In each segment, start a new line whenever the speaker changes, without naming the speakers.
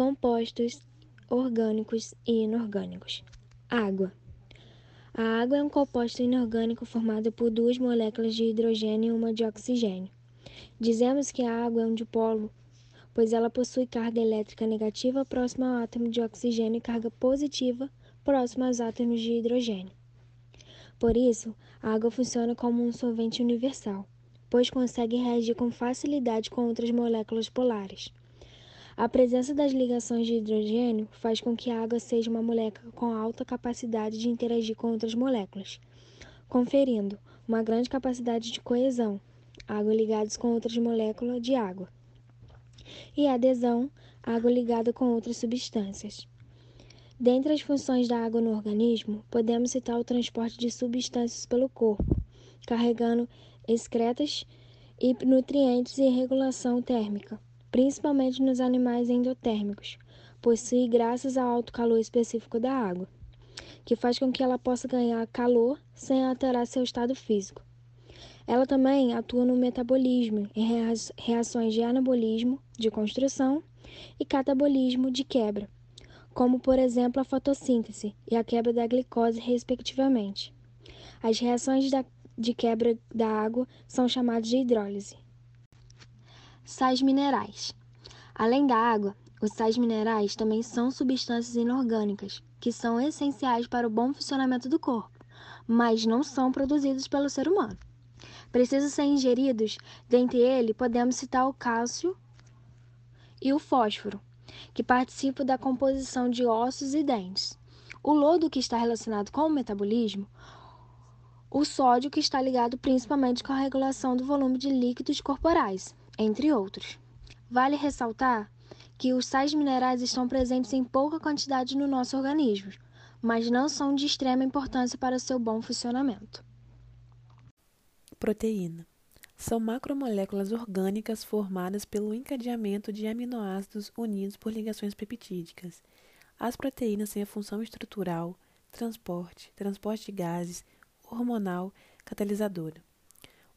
compostos orgânicos e inorgânicos. Água. A água é um composto inorgânico formado por duas moléculas de hidrogênio e uma de oxigênio. Dizemos que a água é um dipolo, pois ela possui carga elétrica negativa próxima ao átomo de oxigênio e carga positiva próxima aos átomos de hidrogênio. Por isso, a água funciona como um solvente universal, pois consegue reagir com facilidade com outras moléculas polares. A presença das ligações de hidrogênio faz com que a água seja uma molécula com alta capacidade de interagir com outras moléculas, conferindo uma grande capacidade de coesão, água ligadas com outras moléculas de água, e adesão, água ligada com outras substâncias. Dentre as funções da água no organismo, podemos citar o transporte de substâncias pelo corpo, carregando excretas e nutrientes e regulação térmica principalmente nos animais endotérmicos, possui graças ao alto calor específico da água, que faz com que ela possa ganhar calor sem alterar seu estado físico. Ela também atua no metabolismo, em reações de anabolismo, de construção, e catabolismo, de quebra, como por exemplo a fotossíntese e a quebra da glicose, respectivamente. As reações de quebra da água são chamadas de hidrólise. Sais minerais. Além da água, os sais minerais também são substâncias inorgânicas, que são essenciais para o bom funcionamento do corpo, mas não são produzidos pelo ser humano. Precisam ser ingeridos, dentre eles podemos citar o cálcio e o fósforo, que participam da composição de ossos e dentes. O lodo que está relacionado com o metabolismo, o sódio que está ligado principalmente com a regulação do volume de líquidos corporais, entre outros. Vale ressaltar que os sais minerais estão presentes em pouca quantidade no nosso organismo, mas não são de extrema importância para seu bom funcionamento.
Proteína são macromoléculas orgânicas formadas pelo encadeamento de aminoácidos unidos por ligações peptídicas. As proteínas têm a função estrutural, transporte, transporte de gases, hormonal, catalisadora.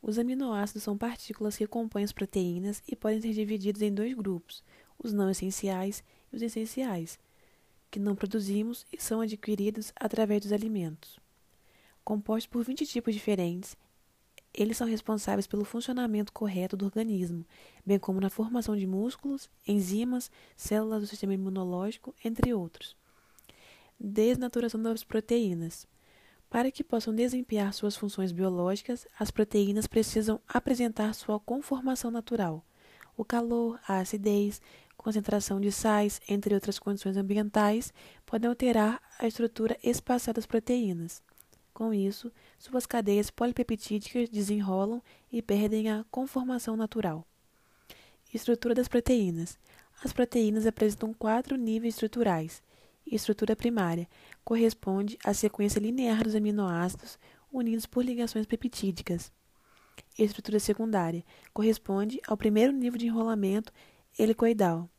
Os aminoácidos são partículas que compõem as proteínas e podem ser divididos em dois grupos, os não essenciais e os essenciais, que não produzimos e são adquiridos através dos alimentos. Compostos por 20 tipos diferentes, eles são responsáveis pelo funcionamento correto do organismo, bem como na formação de músculos, enzimas, células do sistema imunológico, entre outros. Desnaturação das proteínas. Para que possam desempenhar suas funções biológicas, as proteínas precisam apresentar sua conformação natural. O calor, a acidez, concentração de sais, entre outras condições ambientais, podem alterar a estrutura espacial das proteínas. Com isso, suas cadeias polipeptídicas desenrolam e perdem a conformação natural. Estrutura das proteínas. As proteínas apresentam quatro níveis estruturais estrutura primária corresponde à sequência linear dos aminoácidos unidos por ligações peptídicas. Estrutura secundária corresponde ao primeiro nível de enrolamento helicoidal.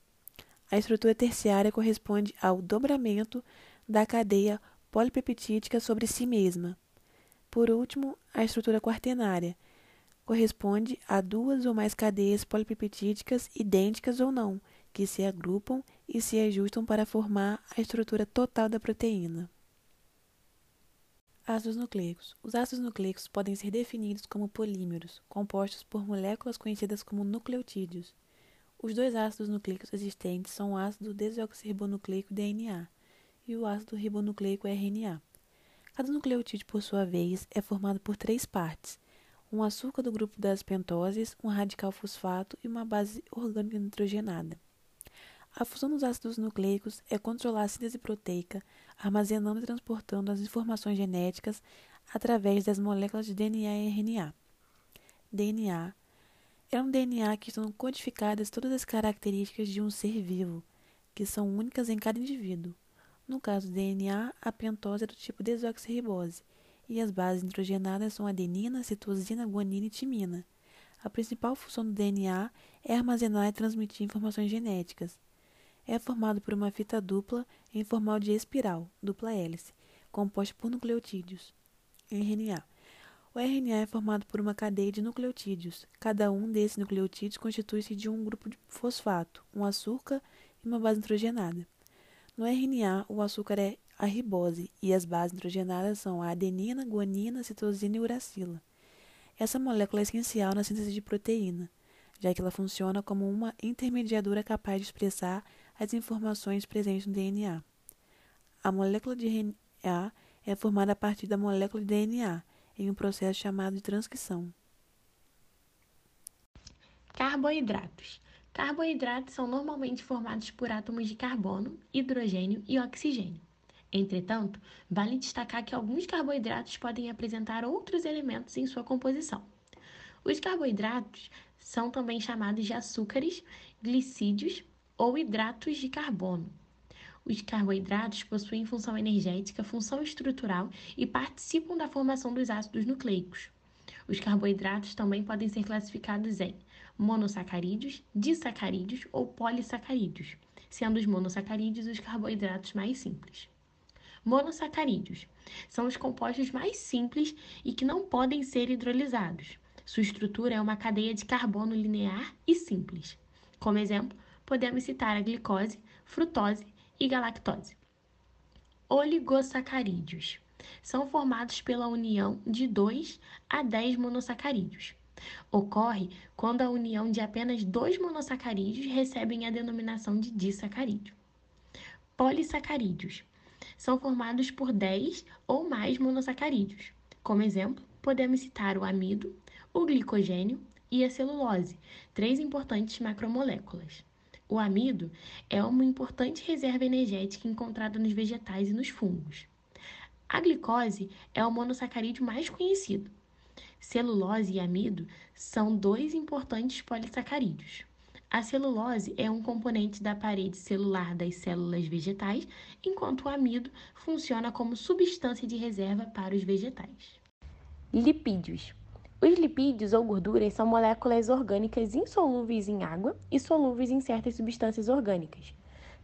A estrutura terciária corresponde ao dobramento da cadeia polipeptídica sobre si mesma. Por último, a estrutura quaternária corresponde a duas ou mais cadeias polipeptídicas idênticas ou não, que se agrupam e se ajustam para formar a estrutura total da proteína. Ácidos nucleicos. Os ácidos nucleicos podem ser definidos como polímeros, compostos por moléculas conhecidas como nucleotídeos. Os dois ácidos nucleicos existentes são o ácido desoxirribonucleico DNA e o ácido ribonucleico RNA. Cada nucleotídeo, por sua vez, é formado por três partes: um açúcar do grupo das pentoses, um radical fosfato e uma base orgânica nitrogenada. A função dos ácidos nucleicos é controlar a síntese proteica, armazenando e transportando as informações genéticas através das moléculas de DNA e RNA. DNA é um DNA que estão codificadas todas as características de um ser vivo, que são únicas em cada indivíduo. No caso do DNA, a pentose é do tipo desoxirribose, e as bases nitrogenadas são adenina, citosina, guanina e timina. A principal função do DNA é armazenar e transmitir informações genéticas é formado por uma fita dupla em formal de espiral, dupla hélice, composta por nucleotídeos, RNA. O RNA é formado por uma cadeia de nucleotídeos. Cada um desses nucleotídeos constitui-se de um grupo de fosfato, um açúcar e uma base nitrogenada. No RNA, o açúcar é a ribose e as bases nitrogenadas são a adenina, guanina, citosina e uracila. Essa molécula é essencial na síntese de proteína, já que ela funciona como uma intermediadora capaz de expressar as informações presentes no DNA. A molécula de RNA é formada a partir da molécula de DNA, em um processo chamado de transcrição.
Carboidratos. Carboidratos são normalmente formados por átomos de carbono, hidrogênio e oxigênio. Entretanto, vale destacar que alguns carboidratos podem apresentar outros elementos em sua composição. Os carboidratos são também chamados de açúcares, glicídios ou hidratos de carbono. Os carboidratos possuem função energética, função estrutural e participam da formação dos ácidos nucleicos. Os carboidratos também podem ser classificados em monossacarídeos, disacarídeos ou polissacarídeos, sendo os monossacarídeos os carboidratos mais simples. Monossacarídeos são os compostos mais simples e que não podem ser hidrolisados. Sua estrutura é uma cadeia de carbono linear e simples. Como exemplo, podemos citar a glicose, frutose e galactose. Oligossacarídeos são formados pela união de 2 a 10 monossacarídeos. Ocorre quando a união de apenas dois monossacarídeos recebem a denominação de disacarídeo. Polissacarídeos são formados por 10 ou mais monossacarídeos. Como exemplo, podemos citar o amido, o glicogênio e a celulose, três importantes macromoléculas. O amido é uma importante reserva energética encontrada nos vegetais e nos fungos. A glicose é o monossacarídeo mais conhecido. Celulose e amido são dois importantes polissacarídeos. A celulose é um componente da parede celular das células vegetais, enquanto o amido funciona como substância de reserva para os vegetais.
Lipídios. Os lipídios ou gorduras são moléculas orgânicas insolúveis em água e solúveis em certas substâncias orgânicas.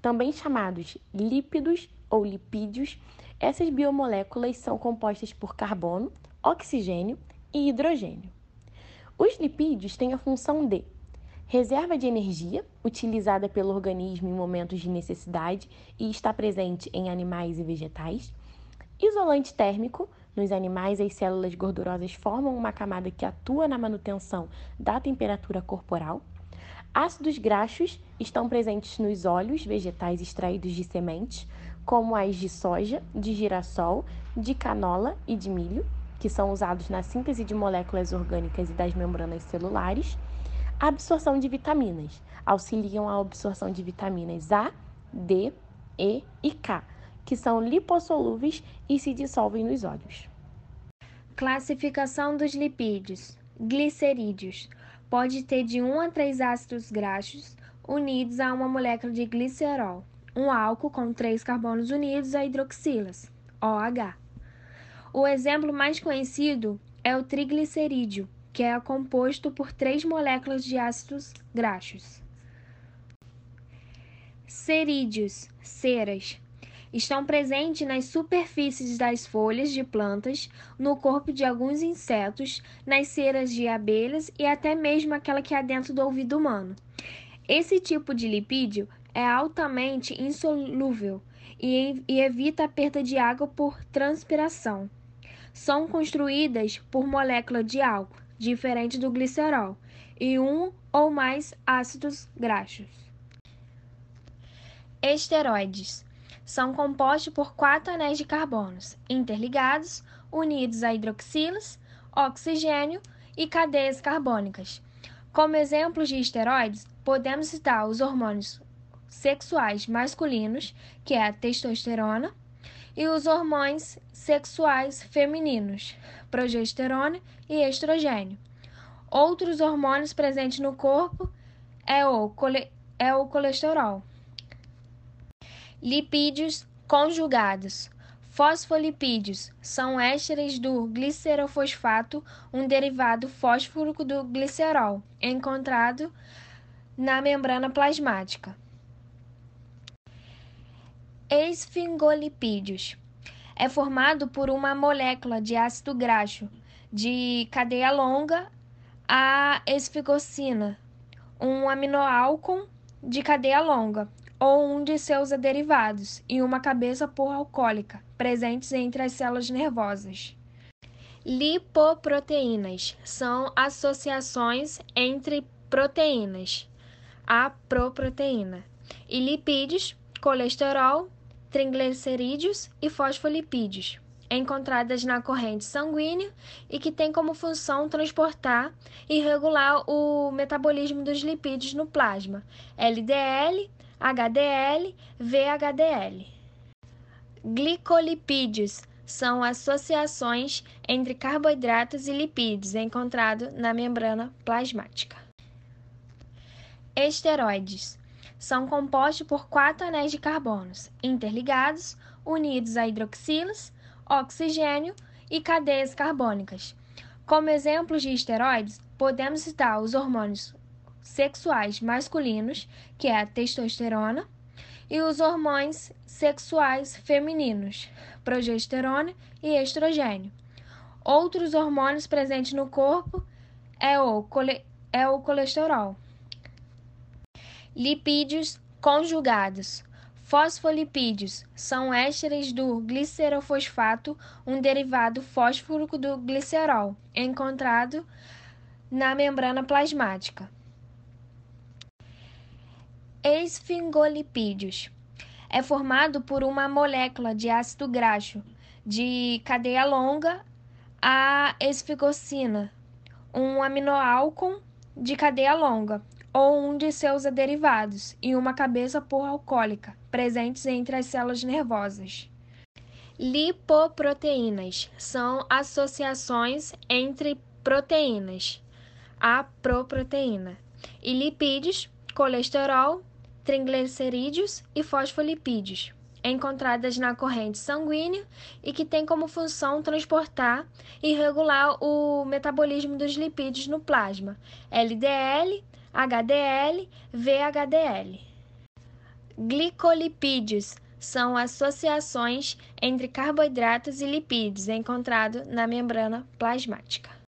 Também chamados lípidos ou lipídios, essas biomoléculas são compostas por carbono, oxigênio e hidrogênio. Os lipídios têm a função de reserva de energia, utilizada pelo organismo em momentos de necessidade e está presente em animais e vegetais, isolante térmico, nos animais, as células gordurosas formam uma camada que atua na manutenção da temperatura corporal. Ácidos graxos estão presentes nos óleos vegetais extraídos de sementes, como as de soja, de girassol, de canola e de milho, que são usados na síntese de moléculas orgânicas e das membranas celulares. Absorção de vitaminas auxiliam a absorção de vitaminas A, D, E e K que são lipossolúveis e se dissolvem nos óleos.
Classificação dos lipídios. Glicerídeos. Pode ter de 1 a 3 ácidos graxos unidos a uma molécula de glicerol, um álcool com três carbonos unidos a hidroxilas, OH. O exemplo mais conhecido é o triglicerídeo, que é composto por três moléculas de ácidos graxos. Cerídeos, ceras, estão presentes nas superfícies das folhas de plantas, no corpo de alguns insetos, nas ceras de abelhas e até mesmo aquela que há dentro do ouvido humano. Esse tipo de lipídio é altamente insolúvel e, evita a perda de água por transpiração. São construídas por molécula de álcool, diferente do glicerol, e um ou mais ácidos graxos. Esteroides são compostos por quatro anéis de carbonos interligados, unidos a hidroxilas, oxigênio e cadeias carbônicas. Como exemplos de esteroides, podemos citar os hormônios sexuais masculinos, que é a testosterona, e os hormônios sexuais femininos, progesterona e estrogênio. Outros hormônios presentes no corpo é o, é o colesterol. Lipídios conjugados. Fosfolipídios são ésteres do glicerofosfato, um derivado fosfórico do glicerol, encontrado na membrana plasmática. Esfingolipídios é formado por uma molécula de ácido graxo de cadeia longa, a esfigocina, um aminoálcool de cadeia longa, ou um de seus derivados e uma cabeça por alcoólica, presentes entre as células nervosas. Lipoproteínas são associações entre proteínas, a proproteína, e lipídios, colesterol, triglicerídeos e fosfolipídios, encontradas na corrente sanguínea e que têm como função transportar e regular o metabolismo dos lipídios no plasma, LDL, HDL, VHDL. Glicolipídios são associações entre carboidratos e lipídios encontrado na membrana plasmática. Esteroides são compostos por quatro anéis de carbonos interligados, unidos a hidroxilas, oxigênio e cadeias carbônicas. Como exemplos de esteroides, podemos citar os hormônios sexuais masculinos, que é a testosterona, e os hormônios sexuais femininos, progesterona e estrogênio. Outros hormônios presentes no corpo é o, é o colesterol. Lipídios conjugados. Fosfolipídios são ésteres do glicerofosfato, um derivado fosfórico do glicerol, encontrado na membrana plasmática. Esfingolipídios é formado por uma molécula de ácido graxo de cadeia longa, a esfigocina, um aminoálcool de cadeia longa, ou um de seus derivados, e uma cabeça por alcoólica, presentes entre as células nervosas. Lipoproteínas são associações entre proteínas, a proproteína, e lipídios, colesterol, triglicerídeos e fosfolipídios, encontradas na corrente sanguínea e que têm como função transportar e regular o metabolismo dos lipídios no plasma, LDL, HDL, VHDL. Glicolipídios são associações entre carboidratos e lipídios encontrado na membrana plasmática.